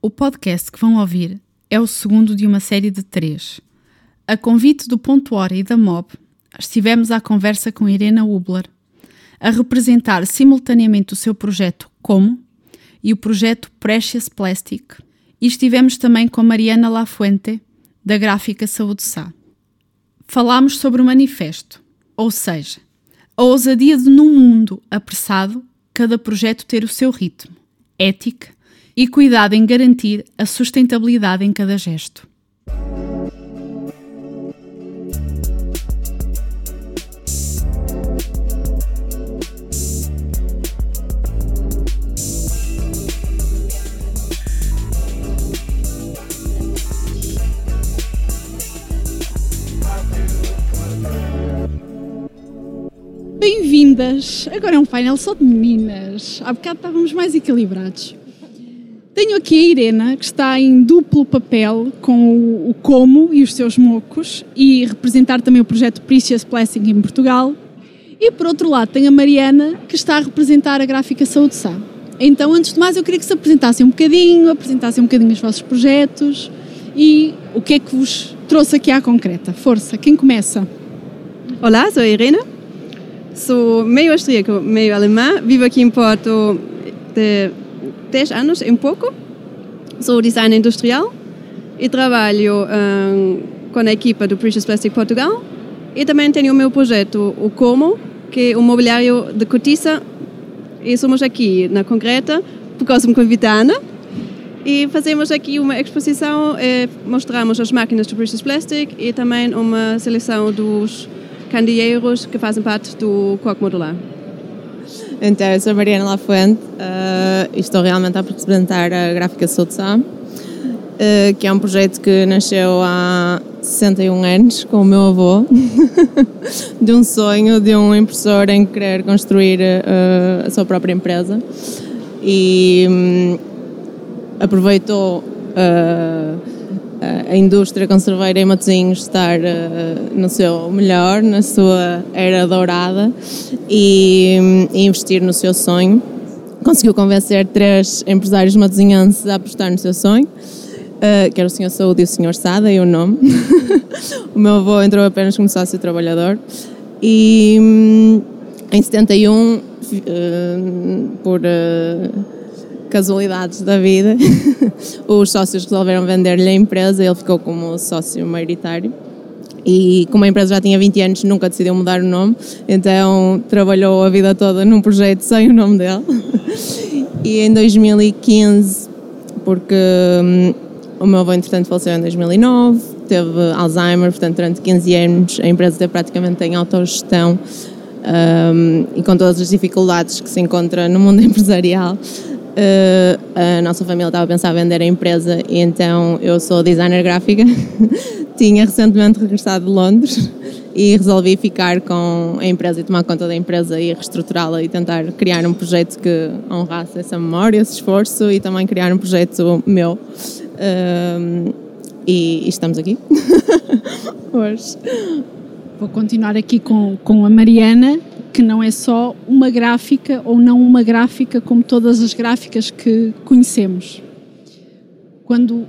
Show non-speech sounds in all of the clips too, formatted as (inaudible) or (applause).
O podcast que vão ouvir é o segundo de uma série de três. A convite do Ponto Hora e da MOB, estivemos à conversa com Irena Hubler, a representar simultaneamente o seu projeto Como e o projeto Precious Plastic, e estivemos também com Mariana Lafuente, da gráfica Saúde Sá. Falámos sobre o manifesto, ou seja, a ousadia de, num mundo apressado, cada projeto ter o seu ritmo, ética e cuidado em garantir a sustentabilidade em cada gesto. Bem-vindas! Agora é um painel só de meninas. Há bocado estávamos mais equilibrados. Tenho aqui a Irena, que está em duplo papel com o, Como e os seus mocos e representar também o projeto Precious Plastic em Portugal. E por outro lado, tenho a Mariana, que está a representar a gráfica Saúde Sá. Então, antes de mais, eu queria que se apresentassem um bocadinho, apresentassem um bocadinho os vossos projetos e o que é que vos trouxe aqui à concreta. Força, quem começa? Olá, sou a Irena, sou meio austríaco, meio alemã, vivo aqui em Porto de 10 anos em pouco. Sou designer industrial e trabalho um, com a equipa do Precious Plastic Portugal e também tenho o meu projeto, o Como, que é um mobiliário de cortiça e somos aqui na Concreta por causa de me convidar e fazemos aqui uma exposição, eh, mostramos as máquinas do Precious Plastic e também uma seleção dos candeeiros que fazem parte do Coque Modular. Então, eu sou Mariana Lafuente uh, e estou realmente a representar a Gráfica Soutsá, uh, que é um projeto que nasceu há 61 anos com o meu avô, (laughs) de um sonho de um impressor em querer construir uh, a sua própria empresa. E um, aproveitou a indústria conserveira em Matosinhos estar uh, no seu melhor, na sua era dourada e, e, investir no seu sonho. Conseguiu convencer três empresários matosinhenses a apostar no seu sonho, uh, que era o Sr. Saúde e o Sr. Sada, e o nome. (laughs) o meu avô entrou apenas como sócio trabalhador e um, em 71, uh, por casualidades da vida, (laughs) os sócios resolveram vender-lhe a empresa, ele ficou como sócio maioritário. E como a empresa já tinha 20 anos, nunca decidiu mudar o nome, então trabalhou a vida toda num projeto sem o nome dele. (laughs) E em 2015, porque hum, o meu avô entretanto faleceu em 2009, teve Alzheimer, portanto durante 15 anos a empresa praticamente em autogestão um, e com todas as dificuldades que se encontra no mundo (laughs) empresarial, Uh, a nossa família estava a pensar vender a empresa e então eu sou designer gráfica. (laughs) Tinha recentemente regressado de Londres e resolvi ficar com a empresa e tomar conta da empresa e reestruturá-la e tentar criar um projeto que honrasse essa memória, esse esforço e também criar um projeto meu. Uh, e, e, estamos aqui (laughs) hoje. Vou continuar aqui com, com a Mariana que não é só uma gráfica ou não uma gráfica como todas as gráficas que conhecemos. Quando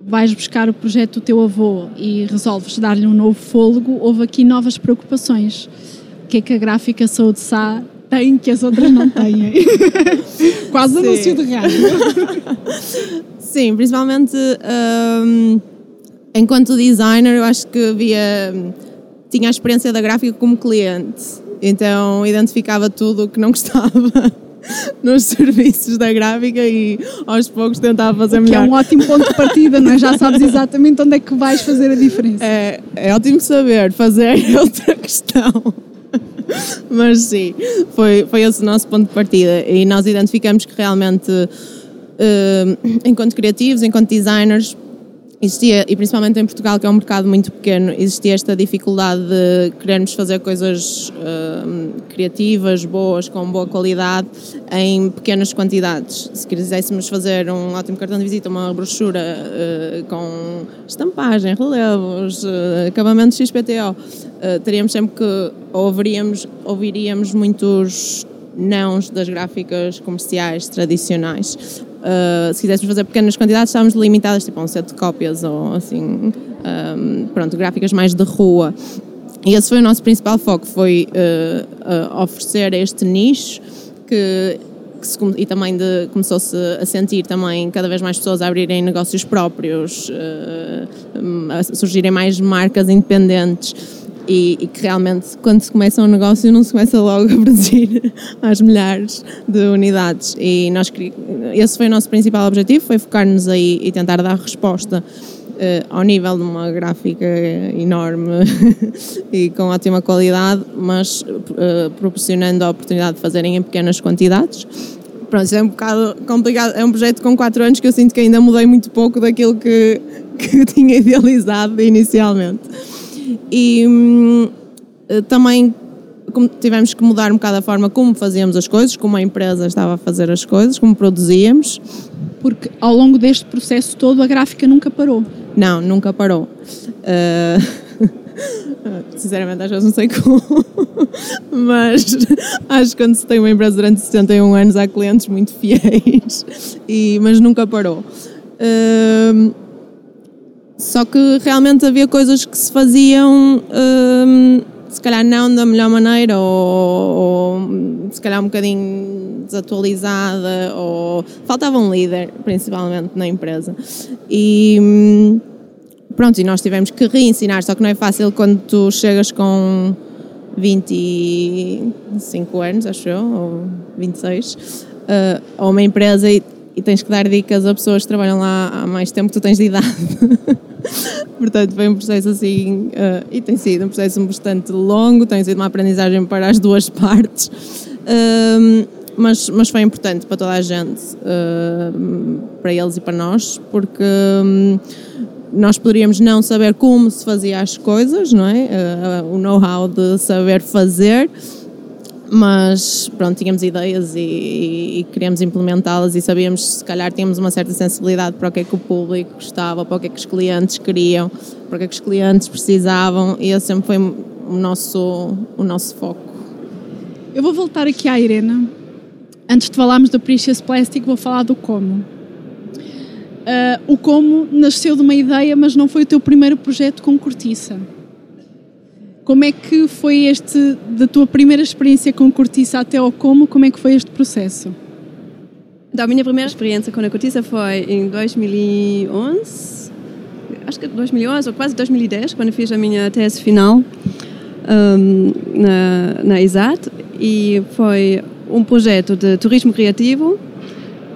vais buscar o projeto do teu avô e resolves dar-lhe um novo fôlego, houve aqui novas preocupações. O que é que a gráfica Saúde Sá tem que as outras não têm? (laughs) Quase Sim. anúncio de rádio. (laughs) Sim, principalmente um, enquanto designer, eu acho que via tinha a experiência da gráfica como cliente então identificava tudo o que não (laughs) gostava nos serviços da gráfica e aos poucos tentava fazer melhor. Que é um ótimo ponto de partida, não é? Já sabes exatamente onde é que vais fazer a diferença. É, é ótimo saber, fazer é (laughs) outra questão. Mas sim, foi, foi esse o nosso ponto de partida e nós identificamos que realmente, uh, enquanto criativos, enquanto designers, existia, e principalmente em Portugal, que é um mercado muito pequeno, existia esta dificuldade de querermos fazer coisas uh, criativas, boas, com boa qualidade, em pequenas quantidades. Se quiséssemos fazer um ótimo cartão de visita, uma brochura uh, com estampagem, relevos, uh, acabamentos XPTO, teríamos sempre que ouviríamos, ouviríamos muitos nãos das gráficas comerciais tradicionais uh, se quiséssemos fazer pequenas quantidades, estávamos limitadas tipo, a um set de cópias ou assim, um, pronto, gráficas mais de rua. E esse foi o nosso principal foco, foi uh, uh, oferecer este nicho que, que se, e também começou-se a sentir também cada vez mais pessoas a abrirem negócios próprios, a surgirem mais marcas independentes e, e, que realmente quando se começa um negócio não se começa logo a produzir (laughs) às milhares de unidades. E nós esse foi o nosso principal objetivo foi focar-nos aí e tentar dar resposta uh, ao nível de uma gráfica enorme (laughs) e com ótima qualidade mas uh, proporcionando a oportunidade de fazerem em pequenas quantidades. Pronto, isso é um bocado complicado é um projeto com 4 anos que eu sinto que ainda mudei muito pouco daquilo que, (laughs) que tinha idealizado inicialmente e hum, eh, também tivemos que mudar um bocado a forma como fazíamos as coisas, como a empresa estava a fazer as coisas, como produzíamos. Porque ao longo deste processo todo a gráfica nunca parou? Não, nunca parou. Uh, (laughs) sinceramente, às vezes não sei como, (laughs) mas acho que quando se tem uma empresa durante 71 anos há clientes muito (laughs) fiéis, e, mas nunca parou. Uh, só que realmente havia coisas que se faziam, hum, se calhar não da melhor maneira, ou, ou, se calhar um bocadinho desatualizada, ou faltava um líder, principalmente na empresa. E hum, pronto, e nós tivemos que reensinar, só que não é fácil quando tu chegas com 25 anos, acho eu, ou 26, uh, a uma empresa e, e tens que dar dicas a pessoas que trabalham lá há mais tempo que tu tens de idade. (laughs) Portanto, foi um processo assim, uh, e tem sido um processo bastante longo, tem sido uma aprendizagem para as duas (laughs) partes, uh, mas, mas foi importante para toda a gente, uh, para eles e para nós, porque um, nós poderíamos não saber como se fazia as coisas, não é? o know-how de saber fazer mas pronto, tínhamos ideias e, e, e queríamos implementá-las e sabíamos, se calhar tínhamos uma certa sensibilidade para o que é que o público gostava, para o que é que os clientes queriam, para o que é que os clientes precisavam e esse sempre foi o nosso, o nosso foco. Eu vou voltar aqui à Irena. Antes de falarmos do Precious Plastic, vou falar do como. Uh, o como nasceu de uma ideia, mas não foi o teu primeiro projeto com cortiça. Como é que foi este, da tua primeira experiência com cortiça até ao como, como é que foi este processo? Então, a minha primeira experiência com a cortiça foi em 2011, acho que 2011 ou quase 2010, quando fiz a minha tese final um, na, na ISAT e foi um projeto de turismo criativo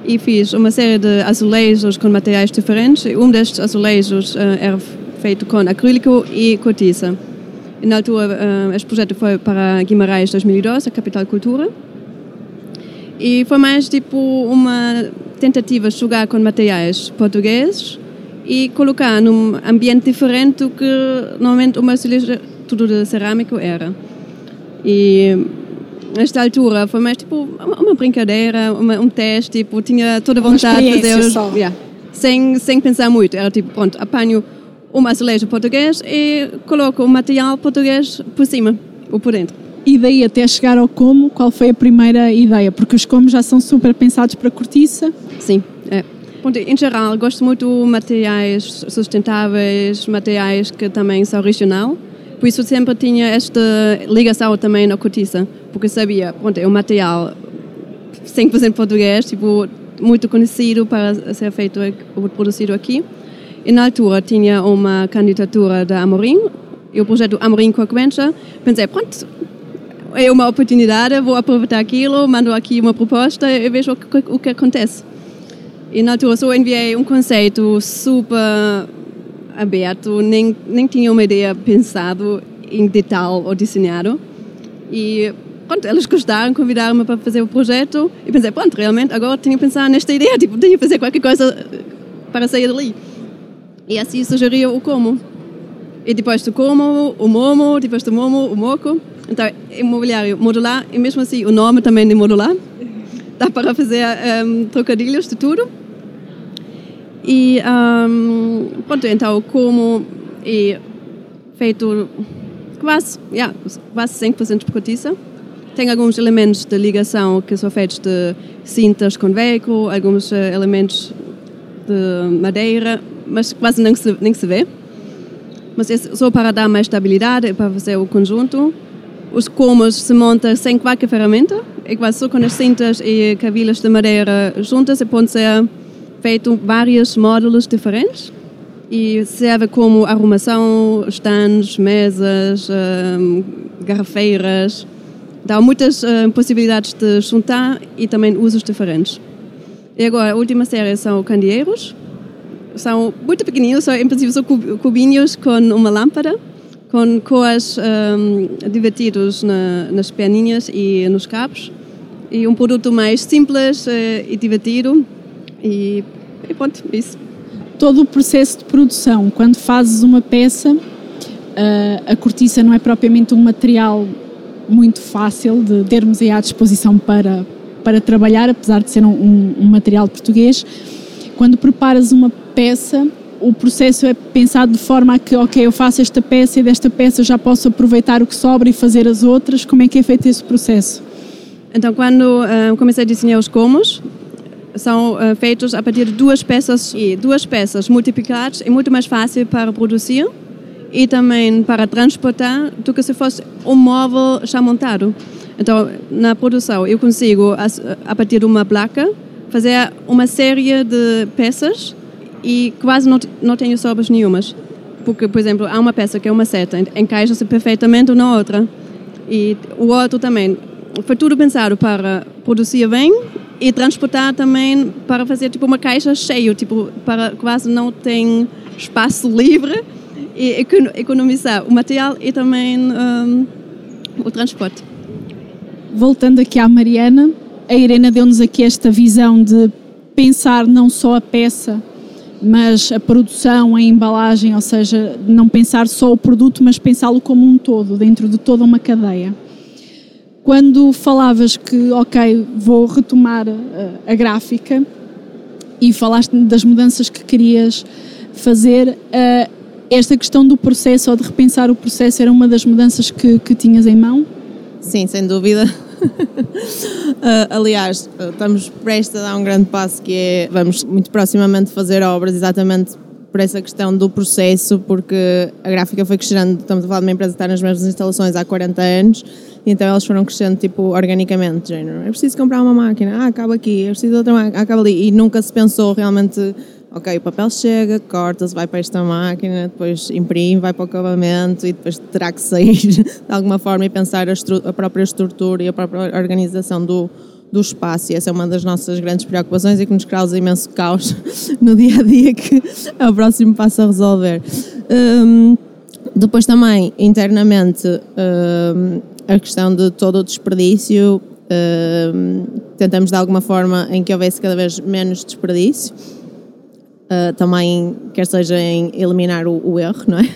e fiz uma série de azulejos com materiais diferentes. Um destes azulejos uh, era feito com acrílico e cortiça. Na altura, uh, este projeto foi para Guimarães 2012, a Capital Cultura. E foi mais tipo uma tentativa de jogar com materiais portugueses e colocar num ambiente diferente do que normalmente uma cilindra tudo de cerâmico era. E nesta altura foi mais tipo uma, uma brincadeira, uma, um teste, tipo, tinha toda a vontade de fazer. Só. Yeah, sem, sem pensar muito, era tipo, pronto, apanho um azulejo português e coloco o material português por cima ou por dentro. E daí até chegar ao como, qual foi a primeira ideia? Porque os comos já são super pensados para cortiça. Sim, é. Em geral, gosto muito de materiais sustentáveis, materiais que também são original. Por isso sempre tinha esta ligação também na cortiça, porque sabia, pronto, é um material 100% português, tipo, muito conhecido para ser feito ou produzido aqui. E na altura tinha uma candidatura da Amorim, e o projeto Amorim Coquencha. Pensei, pronto, é uma oportunidade, vou aproveitar aquilo, mando aqui uma proposta e vejo o que, o que acontece. E na altura só enviei um conceito super aberto, nem, nem tinha uma ideia pensado em detalhe ou desenhado. E pronto, eles gostaram, convidaram-me para fazer o projeto e pensei, pronto, realmente agora tenho que pensar nesta ideia, tipo, tenho que fazer qualquer coisa para sair dali. E assim sugeriu o como. E depois do como, o momo, depois do momo, o moco. Então, imobiliário modular, e mesmo assim o nome também é modular. (laughs) Dá para fazer um, trocadilhos de tudo. E um, pronto, então como é feito quase, yeah, quase 100% de cortiça. tem alguns elementos de ligação que são feitos de cintas com velcro, alguns uh, elementos de madeira, mas quase nem se, nem se vê. Mas é só para dar mais estabilidade, para fazer o conjunto. Os comos se montam sem qualquer ferramenta, é quase só com as cintas e cavilhas de madeira juntas e pode ser feito vários módulos diferentes e serve como arrumação, stands, mesas, um, garrafeiras. Dá muitas uh, possibilidades de juntar e também usos diferentes. E agora, a última série são candeeiros. São muito pequeninos, são, em princípio são cubinhos com uma lâmpada, com cores um, na, nas perninhas e nos cabos. E um produto mais simples uh, e divertido. E, e pronto, isso todo o processo de produção. Quando fazes uma peça, eh, a cortiça não é propriamente um material muito fácil de termos aí à disposição para, para trabalhar, apesar de ser um, um material português. Quando preparas uma peça, o processo é pensado de forma a que, ok, eu faço esta peça e desta peça já posso aproveitar o que sobra e fazer as outras. Como é que é feito esse processo? Então, quando uh, comecei a desenhar os comos, são uh, feitos a partir de duas peças e duas peças multiplicadas é muito mais fácil para produzir e também para transportar do que se fosse um móvel já montado. Então, na produção, eu consigo, a, partir de uma placa, fazer uma série de peças e quase não, não tenho sobras nenhumas. Porque, por exemplo, há uma peça que é uma seta, encaixa-se perfeitamente na outra. E o outro também. Foi tudo pensado para produzir bem e transportar também para fazer tipo uma caixa cheia, tipo para quase não ter espaço livre e economizar o material e também um, o transporte. Voltando aqui à Mariana, a Irena deu-nos aqui esta visão de pensar não só a peça, mas a produção, a embalagem, ou seja, não pensar só o produto, mas pensá-lo como um todo, dentro de toda uma cadeia. Quando falavas que, ok, vou retomar a, eh, a gráfica e falaste das mudanças que querias fazer, uh, esta questão do processo ou de repensar o processo era uma das mudanças que, que tinhas em mão? Sim, sem dúvida. Uh, (laughs) aliás, estamos prestes a dar um grande passo que é, vamos muito proximamente fazer obras exatamente por essa questão do processo, porque a gráfica foi crescendo, estamos a falar de uma empresa que está nas mesmas instalações há 40 anos, e então elas foram crescendo tipo organicamente, género, é preciso comprar uma máquina, ah, acaba aqui, é preciso outra máquina, acaba ali, e nunca se pensou realmente, ok, o papel chega, corta-se, vai para esta máquina, depois imprime, vai para o acabamento e depois terá que sair (laughs) de alguma forma e pensar a, a própria estrutura e a própria organização do, do espaço e essa é uma das nossas grandes preocupações e que nos causa imenso caos (laughs) no dia a dia que é o próximo passo a resolver. Um, depois também, internamente, um, a questão de todo o desperdício, um, tentamos de alguma forma em que houvesse cada vez menos desperdício, uh, também quer seja em eliminar o, o erro, não é?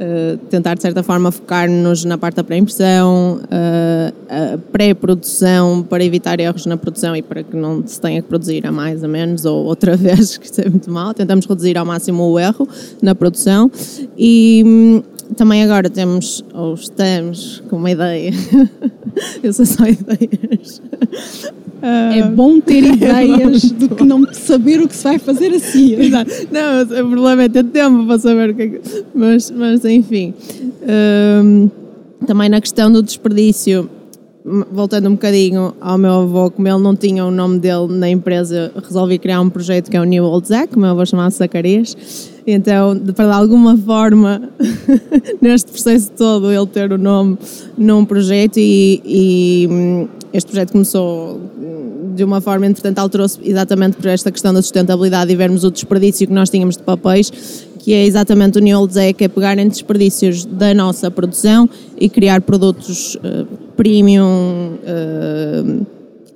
Eh, (laughs) tentar de certa forma focar-nos na parte da pré-impressão, uh, pré-produção para evitar erros na produção e para que não se tenha que produzir a mais a menos ou outra (laughs) vez, que isso é muito mal. Tentamos reduzir ao máximo o erro na produção e hum, também agora temos, ou estamos com uma ideia, (laughs) eu sou só ideias, é bom ter ideias do que não saber o que se vai fazer assim. Exato. Não, o problema é ter tempo para saber o que é que... Mas, mas enfim. Um, também na questão do desperdício, voltando um bocadinho ao meu avô, como ele não tinha o nome dele na empresa, resolvi criar um projeto que é o New Old Zack, o meu avô chamava Zacarias. Então, para de alguma forma, (laughs) neste processo todo, ele ter o nome num projeto e, e hum, este projeto começou de uma forma, entretanto, alterou-se exatamente por esta questão da sustentabilidade e vermos o desperdício que nós tínhamos de papéis, que é exatamente o New Old que é pegar em desperdícios da nossa produção e criar produtos uh, premium. Uh,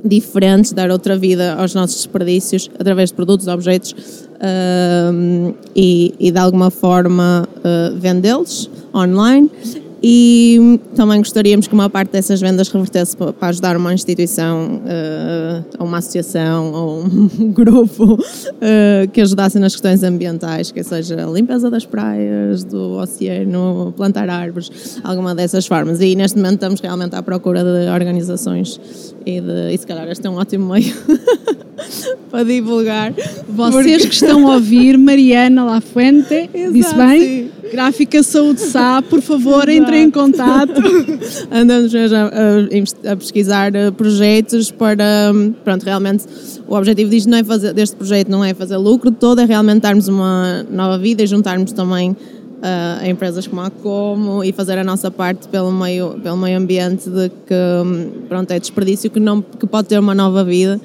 diferentes, dar outra vida aos nossos desperdícios através de produtos, objetos e, e, de alguma forma uh, vendê-los online E também gostaríamos que uma parte dessas vendas revertesse pa- para ajudar uma instituição, eh, ou uma associação, ou um (laughs) grupo eh, que ajudasse nas questões ambientais, que seja a limpeza das praias, do oceano, plantar árvores, alguma dessas formas. E neste momento estamos realmente à procura de organizações e, de, e se calhar este é um ótimo meio (laughs) para divulgar. Vocês que estão a ouvir, Mariana Lafuente, (laughs) disse bem? Gráfica Saúde Sá, por favor, entrem em contato. (laughs) andamos mesmo a, a- a pesquisar eh, projetos para, hum, pronto, realmente o objetivo disto não é fazer, deste projeto não é fazer lucro todo, é realmente darmos uma nova vida e juntarmos também ah, a empresas como a Como e fazer a nossa parte pelo meio, pelo meio ambiente de que, hum, pronto, é desperdício que, não, que pode ter uma nova vida.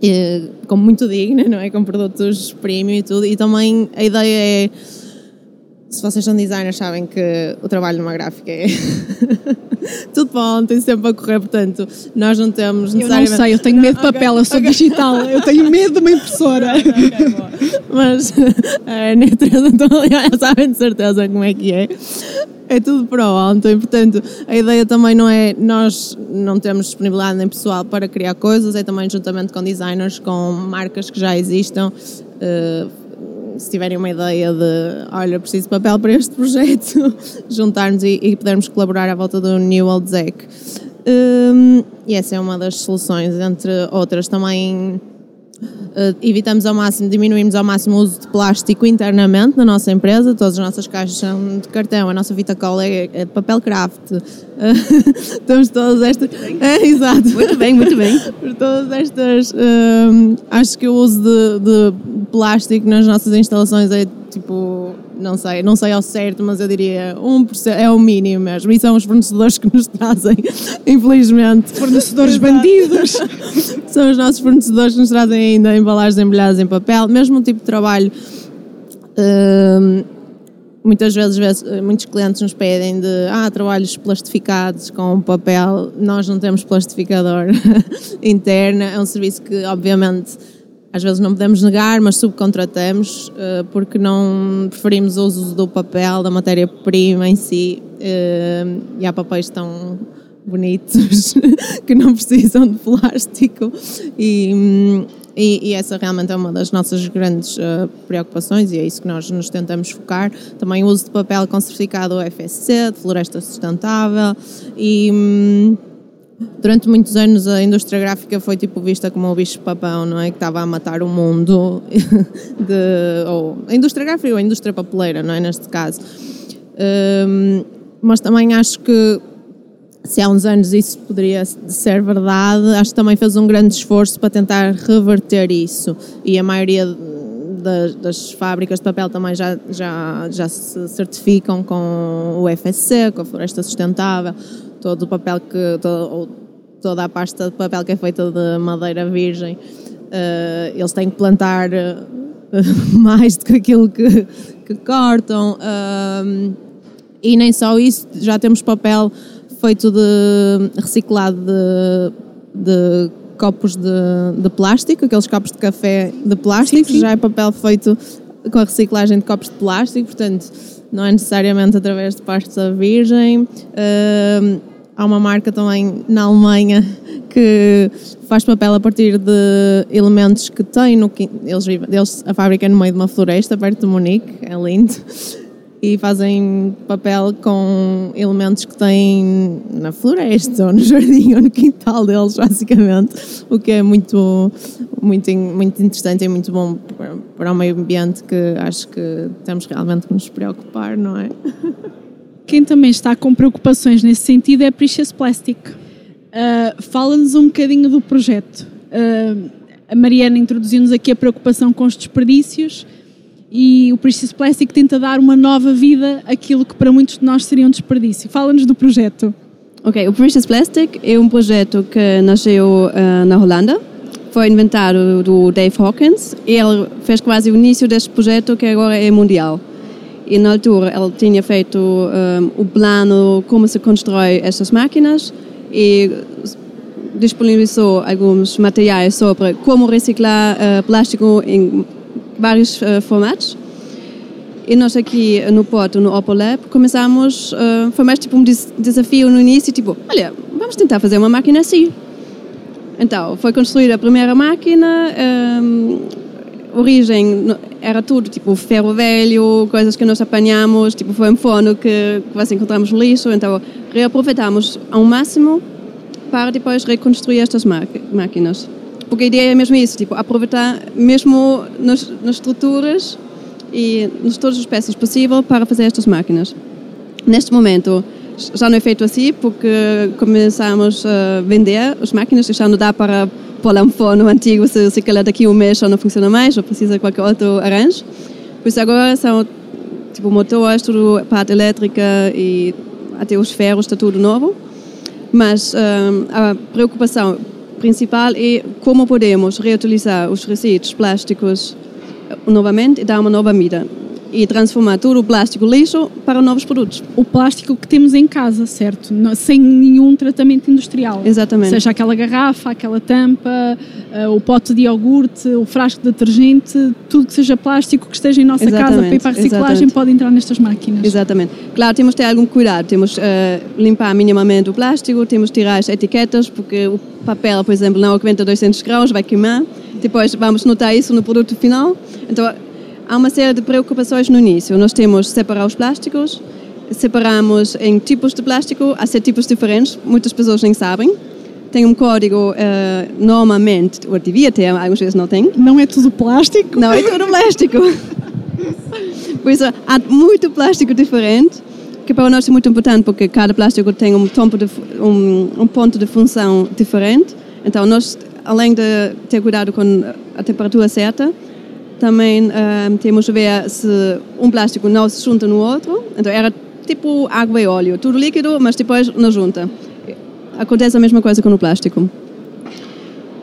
E, como muito digna, não é? Com produtos premium e tudo. E também a ideia é se vocês são designers sabem que o trabalho numa gráfica é (laughs) tudo bom, tem sempre a correr, portanto nós não temos Eu não necessariamente... sei, eu tenho medo de Ok, papel, eu sou ok. digital, eu tenho medo de uma impressora. Ok, boa. Mas a Ana a Teresa então, sabem de certeza como é que é. É tudo para ontem, portanto, a ideia também não é nós não temos disponibilidade nem pessoal para criar coisas, é também juntamente com designers, com marcas que já existam. eh, se tiverem uma ideia de, olha, preciso de papel para este projeto, (laughs) juntar-nos e, e podermos colaborar à volta do New Old Zec. Hum, e essa é uma das soluções, entre outras também evitamos ao máximo, diminuímos ao máximo o uso de plástico internamente na nossa empresa. Todas as nossas caixas são de cartão, a nossa fita cola é, é de papel craft. Uh, (laughs) temos todas estas. É, exato. Muito bem, muito bem. (laughs) Por todas estas. um, acho que o uso de, de plástico nas nossas instalações é tipo. Não sei, não sei ao certo, mas eu diria 1% é o mínimo mesmo. E são os fornecedores que nos trazem, (laughs) infelizmente. Fornecedores bandidos. (laughs) São os nossos fornecedores que nos trazem ainda embalagens embrulhadas em papel, mesmo o tipo de trabalho. hum, muitas vezes, vezes, muitos clientes nos pedem de ah, trabalhos plastificados com papel. Nós não temos plastificador (laughs) interno, é um serviço que, obviamente, às vezes não podemos negar, mas subcontratamos eh, porque não preferimos o uso do papel, da matéria-prima em si. eh, e há papéis tão bonitos (laughs) que não precisam de plástico e, e, e essa realmente é uma das nossas grandes eh, preocupações e é isso que nós nos tentamos focar. Também o uso de papel com certificado FSC, de floresta sustentável e hum, durante muitos anos a indústria gráfica foi tipo vista como o bicho-papão, não é? Que estava a matar o mundo, (laughs) de, ou a indústria gráfica ou a indústria papeleira, não é? Neste caso. Hum, mas também acho que se há uns anos isso poderia ser verdade, acho que também fez um grande esforço para tentar reverter isso. E a maioria das, das fábricas de papel também já, já, já se certificam com o FSC, com a Floresta Sustentável, todo o papel que. Todo, toda a pasta de papel que é feita de madeira virgem, eh, eles têm que plantar eh, (laughs) mais do que aquilo que, que cortam. ahm, e nem só isso, já temos papel feito de reciclado de, de copos de, de plástico, aqueles copos de café de plástico, Sim, sim. já é papel feito com a reciclagem de copos de plástico, portanto não é necessariamente através de pasta virgem. Ahm, há uma marca também na Alemanha (laughs) que faz papel a partir de elementos que tem no eles, eles a fábrica é no meio de uma floresta perto de Munique, é lindo e fazem papel com elementos que têm na floresta ou no jardim ou no quintal deles, basicamente, o que é muito, muito, muito interessante e muito bom para, o meio ambiente que acho que temos realmente que nos preocupar, não é? Quem também está com preocupações nesse sentido é a Precious Plastic. Ah, Fala-nos um bocadinho do projeto. Ah, a Mariana introduziu-nos aqui a preocupação com os desperdícios e o Precious Plastic tenta dar uma nova vida àquilo que para muitos de nós seria um desperdício. Fala-nos do projeto. Ok, o Precious Plastic é um projeto que nasceu eh, na Holanda. Foi inventado do Dave Hawkins. Ele fez quase o início deste projeto que agora é mundial. E na altura ele tinha feito eh, o plano como se constrói estas máquinas e disponibilizou alguns materiais sobre como reciclar eh, plástico em vários eh, formatos. E nós aqui no Porto, no Opel Lab, começamos, uh, foi mais tipo um des desafio no início, tipo, olha, vamos tentar fazer uma máquina assim. Então, foi construída a primeira máquina, um, origem era tudo, tipo ferro velho, coisas que nós apanhamos, tipo foi um forno que quase encontramos lixo, então reaproveitamos ao máximo para depois reconstruir estas máquinas. Porque a ideia é mesmo isso, tipo, aproveitar mesmo nas, nas estruturas e nas todas as peças possível para fazer estas máquinas. Neste momento já não é feito assim porque começamos a vender as máquinas e já não dá para pôr lá um forno antigo se, se calhar daqui um mês já não funciona mais ou precisa de qualquer outro arranjo. Por isso agora são tipo motores, tudo parte elétrica e até os ferros está tudo novo. Mas um, a preocupação principal é como podemos reutilizar os resíduos plásticos novamente e dar uma nova vida e transformar todo o plástico lixo para novos produtos. O plástico que temos em casa, certo? Sem nenhum tratamento industrial. Exatamente. Seja aquela garrafa, aquela tampa, uh, o pote de iogurte, o frasco de detergente, tudo que seja plástico que esteja em nossa Exatamente. casa para ir para a reciclagem Exatamente. pode entrar nestas máquinas. Exatamente. Claro, temos de ter algum cuidado. Temos uh, limpar minimamente o plástico, temos de tirar as etiquetas, porque o papel, por exemplo, não aguenta 200 graus, vai queimar. Depois vamos notar isso no produto final. Então, há uma série de preocupações no início. Nós temos separar os plásticos, separamos em tipos de plástico, há sete tipos diferentes, muitas pessoas nem sabem. Tem um código, uh, normalmente, ou devia ter, algumas vezes não tem. Não é tudo plástico? Não é tudo plástico. Por isso, há muito plástico diferente, que para nós é muito importante, porque cada plástico tem um, de, um, um ponto de função diferente. Então, nós, além de ter cuidado com a temperatura certa, também uh, temos que ver se um plástico não se junta no outro. Então era tipo água e óleo, tudo líquido, mas depois não junta. Acontece a mesma coisa com o plástico.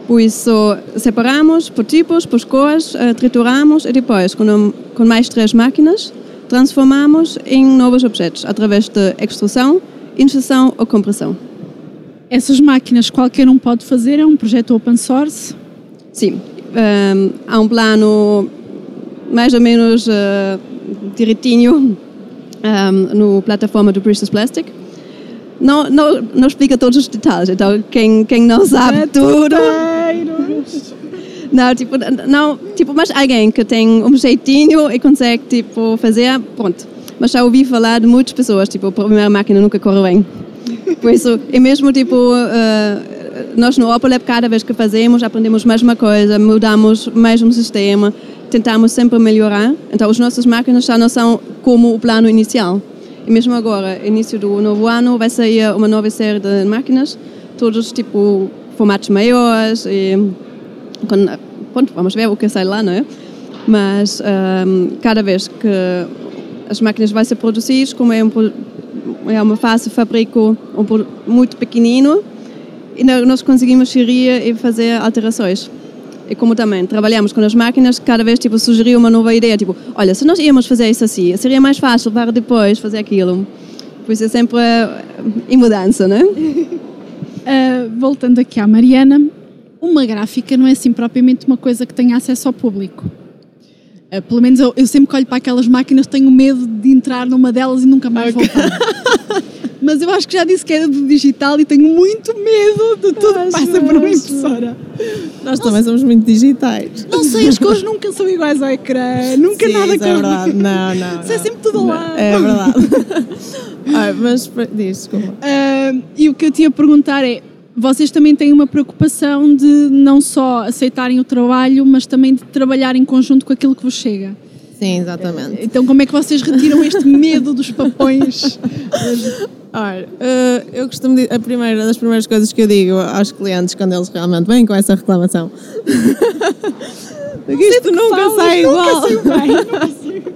Por isso, separamos por tipos, por cores, uh, trituramos e depois, com, com mais três máquinas, transformamos em novos objetos através de extrusão, injeção ou compressão. Essas máquinas qualquer um pode fazer? É um projeto open source? Sim, um, há um plano mais ou menos uh, direitinho um, no plataforma do Bristol Plastic. Não, não, não explica todos os detalhes, então quem, quem não sabe é tudo. (laughs) Não, tipo, não, tipo, mas alguém que tem um jeitinho e consegue tipo, fazer, pronto. Mas já ouvi falar de muitas pessoas, tipo, a primeira máquina nunca corre bem. Por isso, e mesmo tipo, uh, nós no Opel cada vez que fazemos, aprendemos mais uma coisa, mudamos mais um sistema, tentamos sempre melhorar. Então, as nossas máquinas já não são como o plano inicial. E mesmo agora, início do novo ano, vai sair uma nova série de máquinas, todos tipo formatos maiores e com, pronto, vamos ver o que sai lá, não é? Mas um, cada vez que as máquinas vão ser produzidas, como é, um, é uma fase fabrico um, muito pequenino, nós conseguimos gerir e fazer alterações. E como também trabalhamos com as máquinas, cada vez tipo, sugeriu uma nova ideia, tipo, olha, se nós íamos fazer isso assim, seria mais fácil para depois fazer aquilo. Por isso é sempre uh, em mudança, não é? Uh, (laughs) voltando aqui à Mariana, uma gráfica não é assim propriamente uma coisa que tenha acesso ao público. Uh, pelo menos eu, eu, sempre que olho para aquelas máquinas tenho medo de entrar numa delas e nunca mais voltar. (laughs) mas eu acho que já disse que era do digital e tenho muito medo de tudo que passa por uma impressora. Nós também somos muito digitais. Não sei, as cores (laughs) nunca são iguais ao ecrã, nunca Sim, nada é verdade. Não, não. Isso é sempre tudo lado. É verdade. (laughs) ah, mas diz, desculpa. Uh, e o que eu tinha a perguntar é: vocês também têm uma preocupação de não só aceitarem o trabalho, mas também de trabalhar em conjunto com aquilo que vos chega. Sim, exatamente. Então, como é que vocês retiram este medo dos papões? (laughs) Olha, eh, eu costumo dizer, a primeira das primeiras coisas que eu digo aos clientes quando eles realmente vêm com essa reclamação. (laughs) Porque isto nunca falas, sai igual. Nunca (laughs)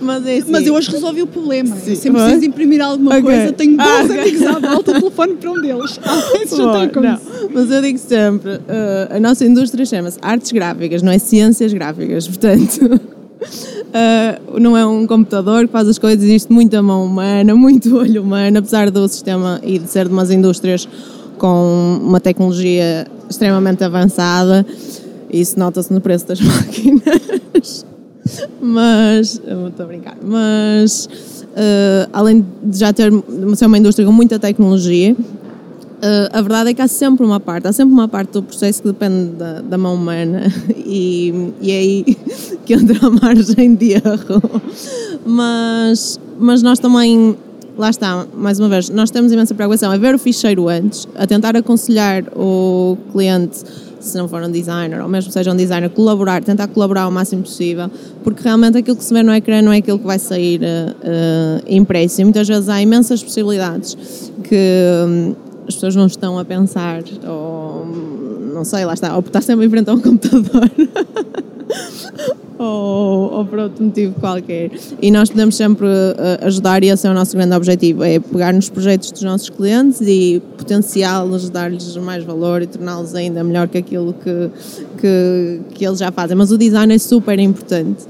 Mas, é assim. Mas eu hoje resolvi o problema. Sim. Eu sempre preciso imprimir alguma okay. coisa, tenho dois ah, okay. amigos à volta, o telefone para um deles. Ah, isso já como Mas eu digo sempre, uh, a nossa indústria chama-se artes gráficas, não é ciências gráficas, portanto Uh, não é um computador que faz as coisas, existe muita mão humana, (laughs) muito olho humano, apesar do sistema e de ser de umas indústrias com uma tecnologia extremamente avançada, isso nota-se no preço das (laughs) máquinas. mas estou a brincar. Mas uh, além de já ter ser uma indústria com muita tecnologia, a verdade é que há sempre uma parte, há sempre uma parte do processo que depende da, da mão humana (laughs) e, e é aí (laughs) que entra a margem de erro. Mas, mas nós também, lá está, mais uma vez, nós temos imensa preocupação a ver o ficheiro antes, a tentar aconselhar o cliente se não for um designer, ou mesmo seja um designer, colaborar, tentar colaborar o máximo possível, porque realmente aquilo que se vê no ecrã não é aquilo que vai sair uh, impresso. E muitas vezes há imensas possibilidades que as pessoas não estão a pensar, ou não sei, lá está, ou porque está sempre em frente a um computador. (laughs) ou, ou por outro motivo qualquer. E nós podemos sempre uh, ajudar, e esse é o nosso grande objetivo: é pegar nos projetos dos nossos clientes e potenciá-los, dar-lhes mais valor e torná-los ainda melhor que aquilo que, que, que eles já fazem. Mas o design é super importante.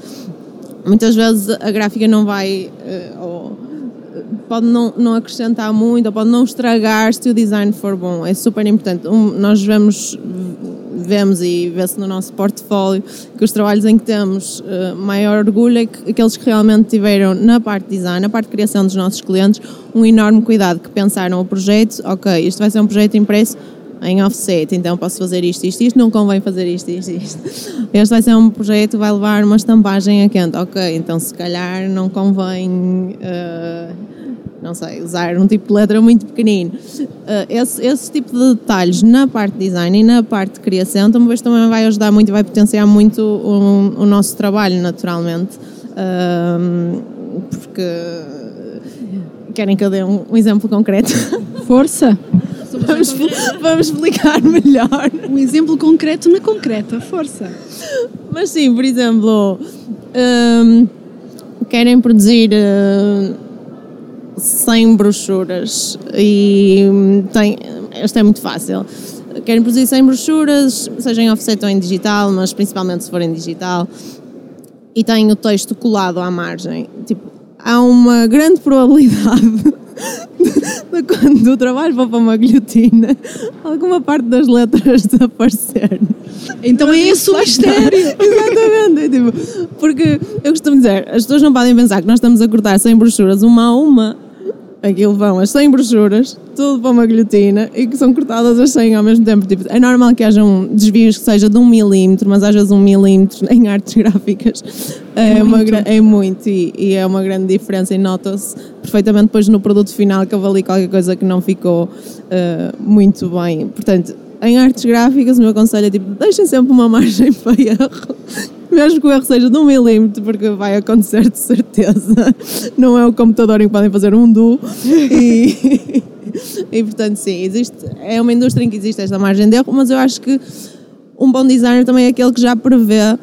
Muitas vezes a gráfica não vai. Uh, ou, pode não, não acrescentar muito, ou pode não estragar se o design for bom. É super importante. Um, nós vemos, vemos e vê-se no nosso portfólio que os trabalhos em que temos uh, maior orgulho é que aqueles que realmente tiveram na parte de design, na parte de criação dos nossos clientes, um enorme cuidado, que pensaram o projeto, ok, isto vai ser um projeto impresso em offset, então posso fazer isto, isto, isto, não convém fazer isto, isto, isto. Este vai ser um projeto, vai levar uma estampagem a quente, ok, então se calhar não convém, uh, não sei, usar um tipo de letra muito pequenino. Uh, esse, esse tipo de detalhes na parte de design e na parte de criação talvez também vai ajudar muito e vai potenciar muito o, o nosso trabalho, naturalmente, porque querem que eu dê um, um exemplo concreto? (laughs) Força! Vamos, vamos explicar melhor. Um exemplo concreto na concreta, força. Mas sim, por exemplo, um, querem produzir uh, 100 brochuras e tem, esta é muito fácil. Querem produzir 100 brochuras, seja em offset ou em digital, mas principalmente se for em digital, e têm o texto colado à margem. Tipo, há uma grande probabilidade (laughs) de quando o trabalho for para uma guilhotina, alguma parte das letras (laughs) desaparecer. Então é esse o mistério. (laughs) Exatamente. É tipo, porque eu costumo dizer, as pessoas não podem pensar que nós estamos a cortar 100 brochuras uma a uma aquilo vão as 100 brochuras, tudo para uma guilhotina e que são cortadas as 100 ao mesmo tempo. Tipo, é normal que hajam desvios que seja de um milímetro, mas às vezes um milímetro (laughs) em artes gráficas é, é muito, uma, é muito e, e, é uma grande diferença e nota-se perfeitamente depois no produto final que houve ali qualquer coisa que não ficou uh, muito bem. Portanto, em artes gráficas, o meu conselho é tipo, deixem sempre uma margem (laughs) para erro mesmo que o erro seja de um milímetro, porque vai acontecer de certeza. Não é o computador em que podem fazer um do. E, (laughs) e portanto, sim, existe, é uma indústria em que existe esta margem de erro, mas eu acho que um bom designer também é aquele que já prevê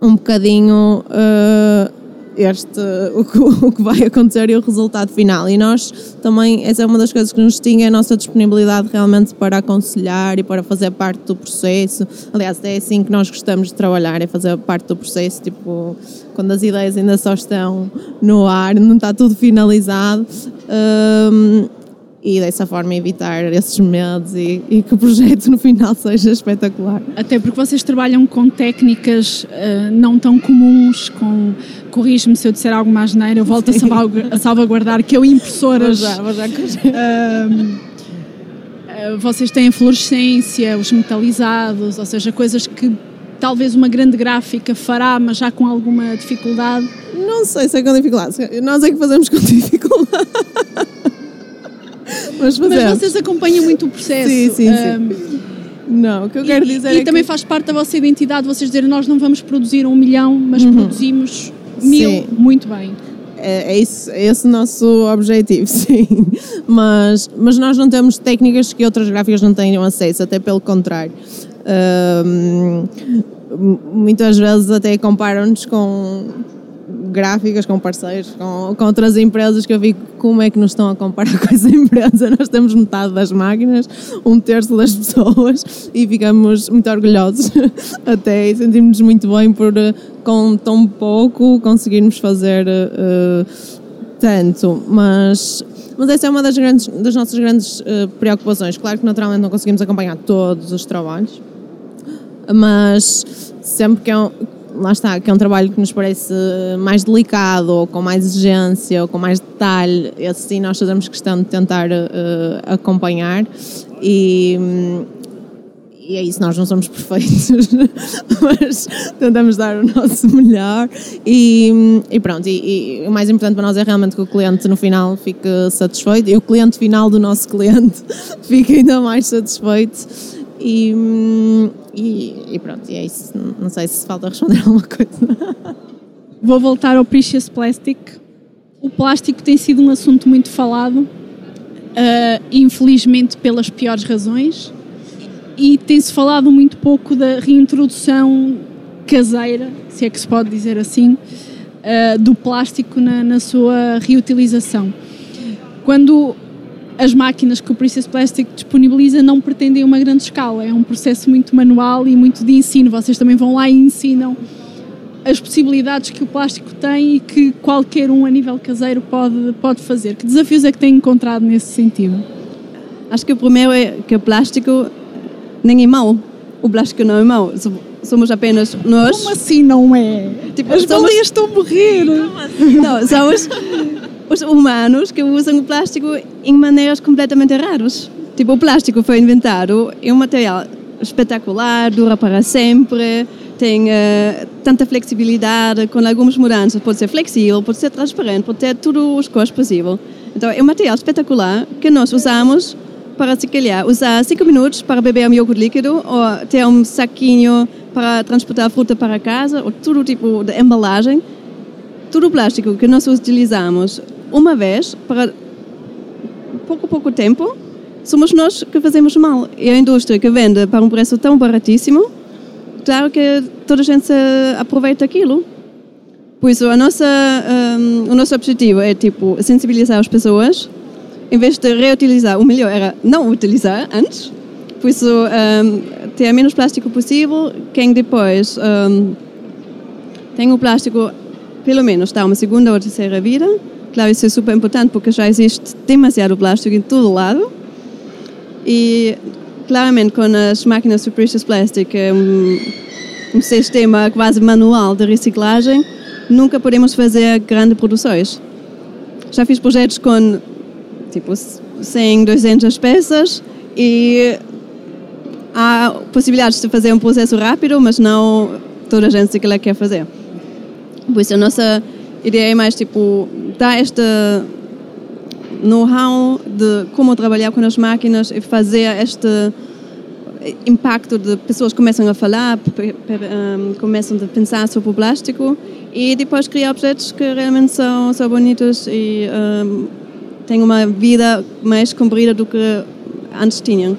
um bocadinho. Uh, este, o que, o que vai acontecer e o resultado final. E nós também, essa é uma das coisas que nos é a nossa disponibilidade realmente para aconselhar e para fazer parte do processo. Aliás, é assim que nós gostamos de trabalhar, é fazer parte do processo, tipo, quando as ideias ainda só estão no ar, não está tudo finalizado. Um, e dessa forma evitar esses medos e, e, que o projeto no final seja espetacular. Até porque vocês trabalham com técnicas uh, não tão comuns, com corrige-me se eu disser algo mais neira, eu volto a, salvaguardar que eu impressoras. Vou já, vou já uh, vocês têm a fluorescência, os metalizados, ou seja, coisas que talvez uma grande gráfica fará, mas já com alguma dificuldade. Não sei se é com dificuldade, nós é que fazemos com (laughs) dificuldade. Mas, mas, vocês acompanham muito o processo. Sim, sim, sim. não, o que eu quero e, dizer e é também que... faz parte da vossa identidade vocês dizerem nós não vamos produzir um milhão, mas uhum. produzimos mil, sim. muito bem. É, é, isso, é esse o nosso objetivo, (laughs) sim. Mas, mas nós não temos técnicas que outras gráficas não tenham acesso, até pelo contrário. Um, muitas vezes até comparam-nos com gráficas, com parceiros, com, com outras empresas que eu vi como é que nos estão a comparar (laughs) com essa empresa. Nós temos metade das máquinas, um terço das (laughs) pessoas e ficamos muito orgulhosos (laughs) até e sentimos-nos muito bem por com tão pouco conseguirmos fazer uh, tanto, mas mas essa é uma das, grandes, das nossas grandes uh, preocupações. Claro que naturalmente não conseguimos acompanhar todos os trabalhos, mas sempre que é um, lá está, que é um trabalho que nos parece mais delicado, ou com mais exigência, ou com mais detalhe, esse sim nós fazemos questão de tentar uh, acompanhar. E, e é isso, nós não somos (laughs) perfeitos, mas tentamos dar o nosso melhor. E, e pronto, e, e, o mais importante para nós é realmente que o cliente no final fique satisfeito e o cliente final do nosso cliente (laughs) fique ainda mais satisfeito e, e, e pronto, e é isso, não sei se falta responder (laughs) alguma coisa. Vou voltar ao Precious Plastic. O plástico tem sido um assunto muito falado, uh, infelizmente pelas piores razões e tem-se falado muito pouco da reintrodução caseira, se é que se pode dizer assim, uh, do plástico na, na, sua reutilização. Quando as máquinas que o Princess Plastic disponibiliza não pretendem uma grande escala, é um processo muito manual e muito de ensino. Vocês também vão lá e ensinam as possibilidades que o plástico tem e que qualquer um a nível caseiro pode, pode fazer. Que desafios é que têm encontrado nesse sentido? Acho que o primeiro é que o plástico nem é mau. O plástico não é mau. Somos apenas nós. Como assim não é? Tipo, As somos... baleias estão a morrer. Não, somos os humanos que usam o plástico em maneiras completamente erradas. Tipo, o plástico foi inventado, é um material espetacular, dura para sempre, tem uh, tanta flexibilidade, com algumas mudanças, pode ser flexível, pode ser transparente, pode ter todos os cores possíveis. Então, é um material espetacular que nós usamos para, se calhar, usar 5 minutos para beber um iogurte líquido ou ter um saquinho para transportar fruta para casa ou todo tipo de embalagem. Tudo plástico que nós utilizamos uma vez para pouco, pouco tempo, somos nós que fazemos mal. E a indústria que vende para um preço tão baratíssimo, claro que toda a gente aproveita aquilo. Por isso, a nossa, um, o nosso objetivo é tipo sensibilizar as pessoas em vez de reutilizar, o melhor era não utilizar antes. Por isso, um, ter menos plástico possível. Quem depois um, tem o plástico, pelo menos, dá uma segunda ou terceira vida. Claro, isso é super importante porque já existe demasiado plástico em todo lado. E, claramente, com as máquinas de Plastic, é um, um sistema quase manual de reciclagem, nunca podemos fazer grandes produções. Já fiz projetos com tipo 100, 200 peças e há possibilidades de fazer um processo rápido, mas não toda a gente que ela quer fazer. Por isso a nossa ideia é mais tipo dar este know-how de como trabalhar com as máquinas e fazer este impacto de pessoas começam a falar, começam a pensar sobre o plástico e depois criar objetos que realmente são, são bonitos e um, têm uma vida mais comprida do que antes tinham.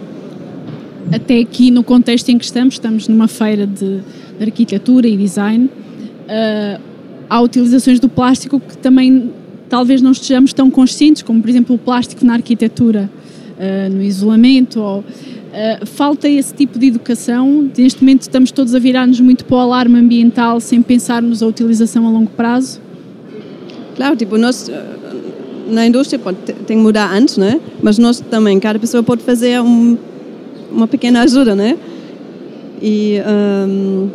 Até aqui, no contexto em que estamos, estamos numa feira de, arquitetura e design, uh, há utilizações do plástico que também talvez não estejamos tão conscientes, como por exemplo o plástico na arquitetura, uh, no isolamento, ou, uh, falta esse tipo de educação. Neste momento estamos todos a virar-nos muito para o alarme ambiental sem pensarmos a utilização a longo prazo. Claro, tipo, nós na indústria pode, tem que mudar antes, né? Mas nós também, cada pessoa pode fazer um, uma pequena ajuda, né? E um,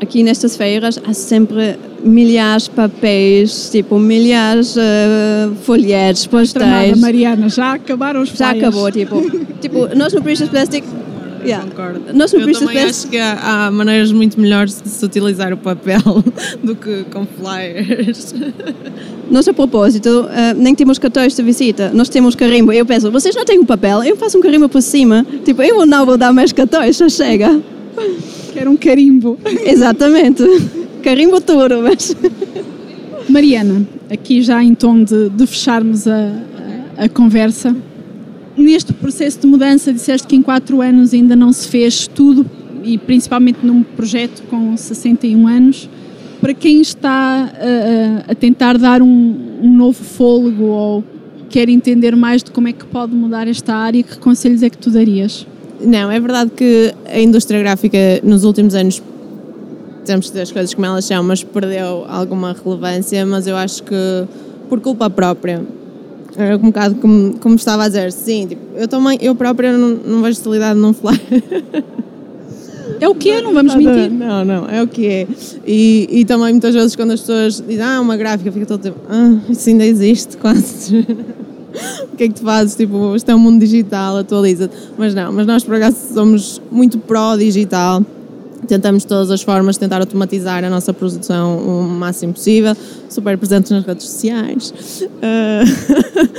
aqui nestas feiras há sempre milhares de papéis, tipo milhares de uh, folhetos, postais. Mariana, já acabaram os Já acabou, tipo, (laughs) tipo, nós no Precious Plastic Yeah. Concordo. Nós no Eu também acho que há, há, maneiras muito melhores de se utilizar o papel (laughs) do que com flyers. (laughs) Nós, a propósito, uh, nem temos cartões de visita, nós temos carimbo. Eu penso, vocês não têm um papel? Eu faço um carimbo por cima. Tipo, eu não vou dar mais cartões, já chega. Quero um carimbo. Exatamente. Carimbo tudo, mas... Mariana, aqui já em tom de, de fecharmos a, a, a conversa, neste processo de mudança, disseste que em quatro anos ainda não se fez tudo, e principalmente num projeto com 61 anos. Para quem está a, a tentar dar um, um, novo fôlego ou quer entender mais de como é que pode mudar esta área, que conselhos é que tu darias? Não, é verdade que a indústria gráfica nos últimos anos temos que dizer as coisas como elas são, mas perdeu alguma relevância, mas eu acho que por culpa própria era um bocado como, como estava a dizer, sim, tipo, eu também, eu própria não, não vejo utilidade num flyer. É o que é, não vamos mentir. Não, não, é o que é. E, e também muitas vezes quando as pessoas dizem, ah, uma gráfica, fica todo tempo, ah, isso ainda existe quase. O que é que tu fazes? Tipo, isto é um mundo digital, atualiza-te. Mas não, mas nós por acaso somos muito pró-digital. Tentamos de todas as formas tentar automatizar a nossa produção o máximo possível, super presentes nas redes sociais. Uh,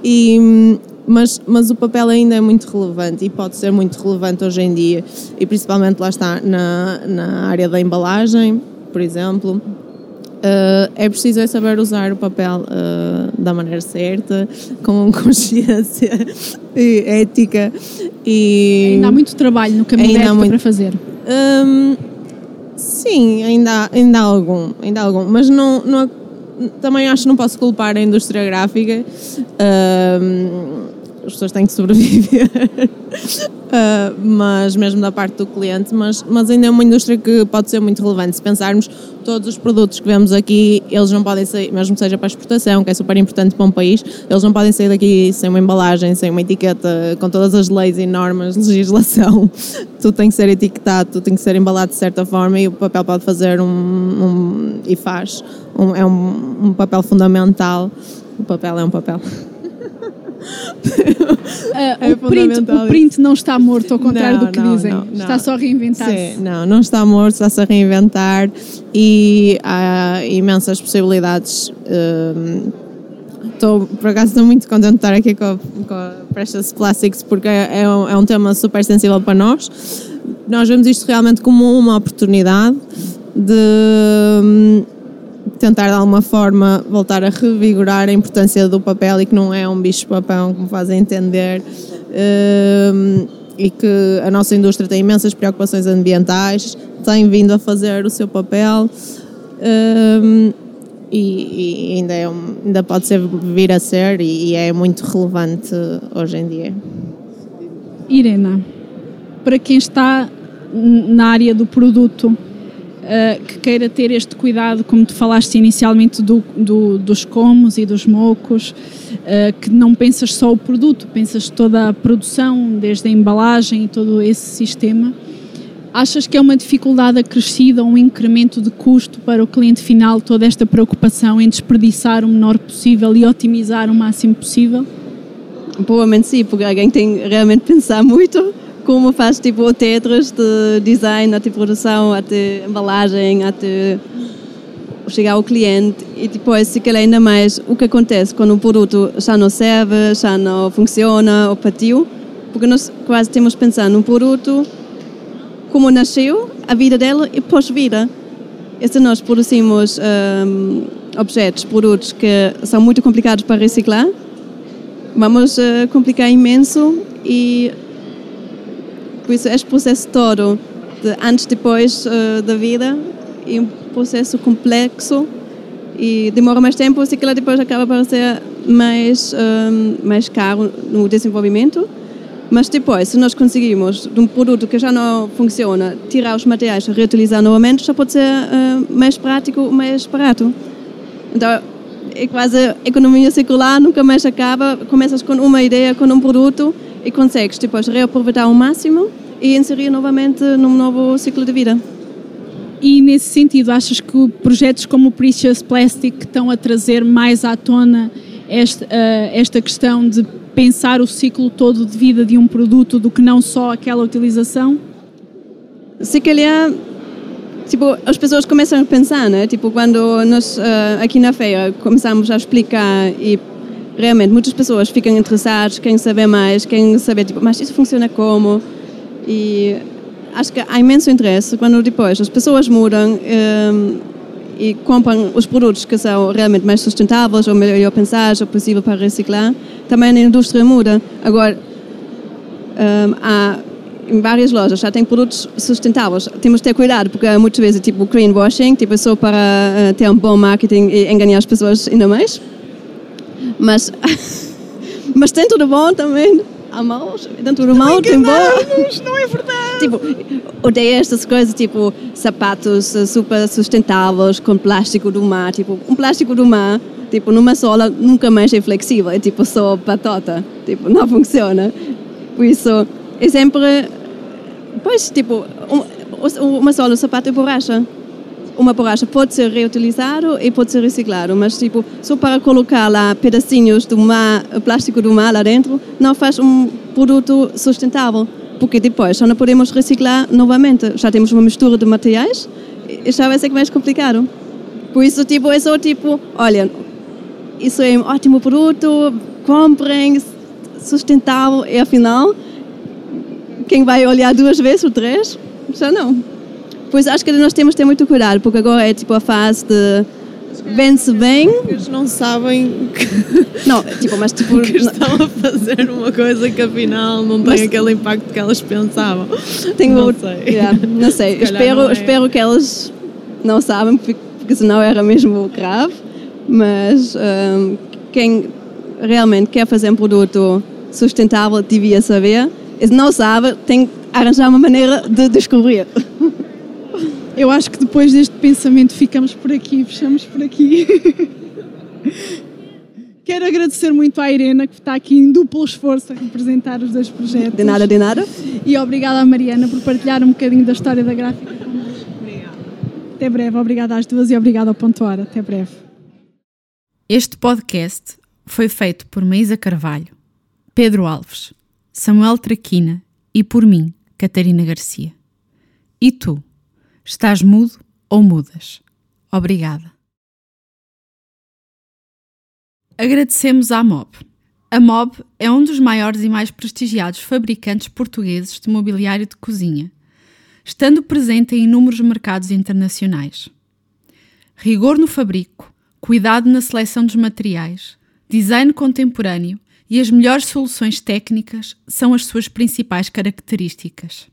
(laughs) e, mas, mas o papel ainda é muito relevante e pode ser muito relevante hoje em dia, e principalmente lá está na, na área da embalagem, por exemplo. Uh, é preciso é saber usar o papel uh, da maneira certa, com (laughs) consciência e ética. E ainda há muito trabalho no caminho ainda muito, para fazer. Um, sim, ainda há, ainda há algum, ainda há algum, mas não, não também acho que não posso culpar a indústria gráfica. Um, as pessoas têm que sobreviver, uh, (laughs) mas mesmo da parte do cliente, mas, mas ainda é uma indústria que pode ser muito relevante. Se pensarmos todos os produtos que vemos aqui, eles não podem sair, mesmo que seja para exportação, que é super importante para um país, eles não podem sair daqui sem uma embalagem, sem uma etiqueta, com todas as leis e normas, (laughs) legislação. tudo tem que ser etiquetado, tudo tem que ser embalado de certa forma e o papel pode fazer um, um e faz, um, é um, um papel fundamental. O papel é um papel. (laughs) Uh, (laughs) o, print, o, print, não está morto, ao contrário não, do que não, dizem. Não, está só a reinventar-se. Não, não está morto, está-se a reinventar e há imensas possibilidades. Estou, por acaso, estou muito contente de estar aqui com, com a Precious Plastics porque é, é, um, é um tema super sensível para nós. Nós vemos isto realmente como uma oportunidade de tentar de alguma forma voltar a revigorar a importância do papel e que não é um bicho-papão, como fazem entender, um, e que a nossa indústria tem imensas preocupações ambientais, tem vindo a fazer o seu papel. Um, e, ainda, é ainda pode ser, vir a ser e é muito relevante hoje em dia. Irena, para quem está na área do produto, uh, que queira ter este cuidado, como tu falaste inicialmente, do, do, dos comos e dos mocos, uh, que não pensas só o produto, pensas toda a produção, desde a embalagem e todo esse sistema. Achas que é uma dificuldade acrescida, um incremento de custo para o cliente final, toda esta preocupação em desperdiçar o menor possível e otimizar o máximo possível? Provavelmente sim, porque alguém tem realmente pensar muito como faz tipo tetras de design, até produção, até embalagem, até chegar ao cliente e depois se calhar ainda mais o que acontece quando o produto já não serve, já não funciona ou partiu, porque nós quase temos que pensar num produto como nasceu, a vida dela e pós-vida. E se nós produzimos um, objetos, produtos que são muito complicados para reciclar, vamos uh, complicar imenso e por isso, este processo todo, de antes e depois uh, da vida, é um processo complexo e demora mais tempo, se que depois acaba por ser mais, um, eh, mais caro no desenvolvimento. Mas depois, se nós conseguimos, de um produto que já não funciona, tirar os materiais e reutilizar novamente, já pode ser uh, mais prático, mais barato. Então, é quase economia circular, nunca mais acaba. Começas com uma ideia, com um produto, e consegues depois reaproveitar ao máximo e inserir novamente num novo ciclo de vida. E nesse sentido, achas que projetos como o Precious Plastic estão a trazer mais à tona esta, uh, esta questão de pensar o ciclo todo de vida de um produto do que não só aquela utilização? Se calhar, tipo, as pessoas começam a pensar, né? Tipo, quando nós uh, aqui na feira começamos a explicar e realmente muitas pessoas ficam interessadas, querem saber mais, querem saber, tipo, mas isso funciona como? E acho que há imenso interesse quando depois as pessoas mudam um, ehm, e compram os produtos que são realmente mais sustentáveis ou melhor pensados ou possível para reciclar, também a indústria muda. Agora, um, ehm, há em várias lojas já tem produtos sustentáveis. Temos que ter cuidado, porque muitas vezes tipo greenwashing, tipo só para uh, ter um bom marketing e enganar as pessoas ainda mais. Mas, (laughs) mas tem tudo bom também. Há maus, tem tudo mal, tem bom. Não é verdade. Tipo, odeio estas coisas, tipo sapatos super sustentáveis com plástico do mar. Tipo, um plástico do mar, tipo, numa sola nunca mais é flexível. É tipo só patota. Tipo, não funciona. Por isso, é sempre... Pois, tipo, um, uma sola, o sapato é borracha. Uma borracha pode ser reutilizado e pode ser reciclado, mas tipo, só para colocar lá pedacinhos do mar, plástico do mar lá dentro, não faz um produto sustentável, porque depois já não podemos reciclar novamente. Já temos uma mistura de materiais e já vai ser mais complicado. Por isso, tipo, é só tipo, olha, isso é um ótimo produto, comprem, sustentável, e afinal, quem vai olhar duas vezes ou três, já não. Pois acho que nós temos que ter muito cuidado, porque agora é tipo a fase de vende-se bem. Eles não sabem que, (laughs) não, tipo, mas tipo, que estão a fazer uma coisa que afinal não tem mas, aquele impacto que elas pensavam. Tenho, não sei. Yeah, não sei. (laughs) espero, não é. espero que elas não sabem, porque, porque senão era mesmo grave. Mas um, quem realmente quer fazer um produto sustentável devia saber. E se não sabe, tem que arranjar uma maneira de descobrir. Eu acho que depois deste pensamento ficamos por aqui, fechamos por aqui. Quero agradecer muito à Irena, que está aqui em duplo esforço a representar os dois projetos. De nada, de nada. E obrigada à Mariana por partilhar um bocadinho da história da gráfica connosco. Obrigada. Até breve, obrigada às duas e obrigada ao Ponto Hora. Até breve. Este podcast foi feito por Maísa Carvalho, Pedro Alves, Samuel Traquina e por mim, Catarina Garcia. E tu? Estás mudo ou mudas? Obrigada. Agradecemos à MOB. A MOB é um dos maiores e mais prestigiados fabricantes portugueses de mobiliário de cozinha, estando presente em inúmeros mercados internacionais. Rigor no fabrico, cuidado na seleção dos materiais, design contemporâneo e as melhores soluções técnicas são as suas principais características.